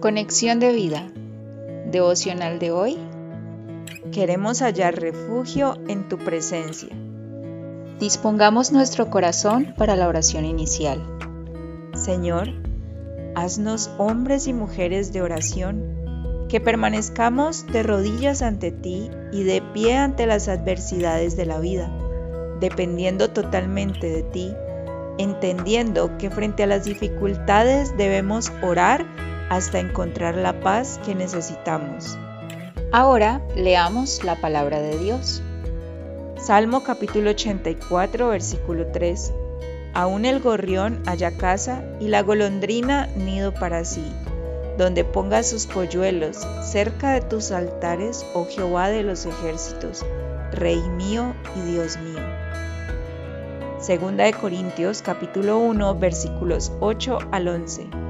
Conexión de vida. Devocional de hoy. Queremos hallar refugio en tu presencia. Dispongamos nuestro corazón para la oración inicial. Señor, haznos hombres y mujeres de oración, que permanezcamos de rodillas ante ti y de pie ante las adversidades de la vida, dependiendo totalmente de ti, entendiendo que frente a las dificultades debemos orar hasta encontrar la paz que necesitamos. Ahora leamos la palabra de Dios. Salmo capítulo 84, versículo 3. Aún el gorrión haya casa y la golondrina nido para sí, donde ponga sus polluelos cerca de tus altares, oh Jehová de los ejércitos, Rey mío y Dios mío. Segunda de Corintios capítulo 1 versículos 8 al 11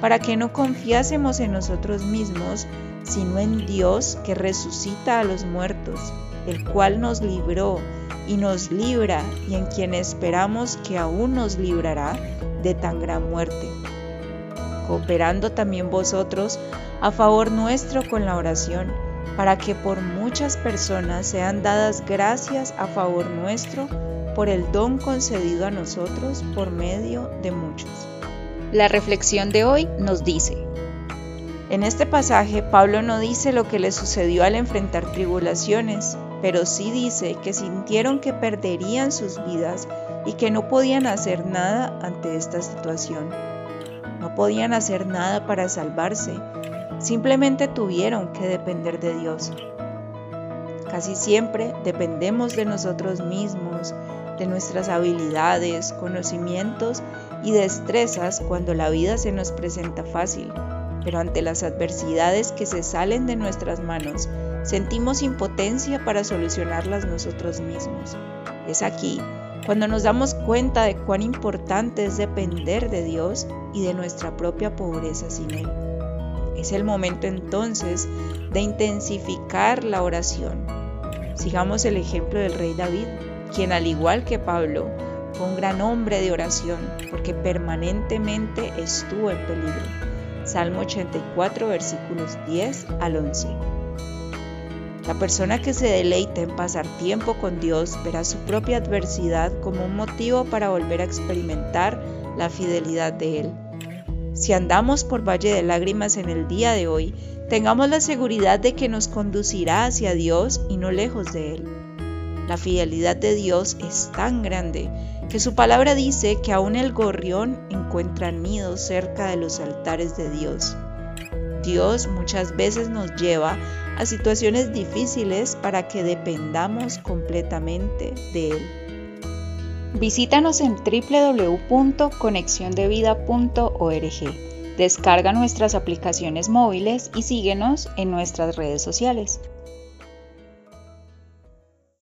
para que no confiásemos en nosotros mismos, sino en Dios que resucita a los muertos, el cual nos libró y nos libra y en quien esperamos que aún nos librará de tan gran muerte. Cooperando también vosotros a favor nuestro con la oración, para que por muchas personas sean dadas gracias a favor nuestro por el don concedido a nosotros por medio de muchos. La reflexión de hoy nos dice, en este pasaje Pablo no dice lo que le sucedió al enfrentar tribulaciones, pero sí dice que sintieron que perderían sus vidas y que no podían hacer nada ante esta situación. No podían hacer nada para salvarse, simplemente tuvieron que depender de Dios. Casi siempre dependemos de nosotros mismos, de nuestras habilidades, conocimientos y destrezas cuando la vida se nos presenta fácil, pero ante las adversidades que se salen de nuestras manos, sentimos impotencia para solucionarlas nosotros mismos. Es aquí cuando nos damos cuenta de cuán importante es depender de Dios y de nuestra propia pobreza sin Él. Es el momento entonces de intensificar la oración. Sigamos el ejemplo del rey David, quien al igual que Pablo, fue un gran hombre de oración porque permanentemente estuvo en peligro. Salmo 84 versículos 10 al 11. La persona que se deleita en pasar tiempo con Dios verá su propia adversidad como un motivo para volver a experimentar la fidelidad de Él. Si andamos por valle de lágrimas en el día de hoy, tengamos la seguridad de que nos conducirá hacia Dios y no lejos de Él. La fidelidad de Dios es tan grande que su palabra dice que aún el gorrión encuentra nido cerca de los altares de Dios. Dios muchas veces nos lleva a situaciones difíciles para que dependamos completamente de Él. Visítanos en www.conexiondevida.org. Descarga nuestras aplicaciones móviles y síguenos en nuestras redes sociales.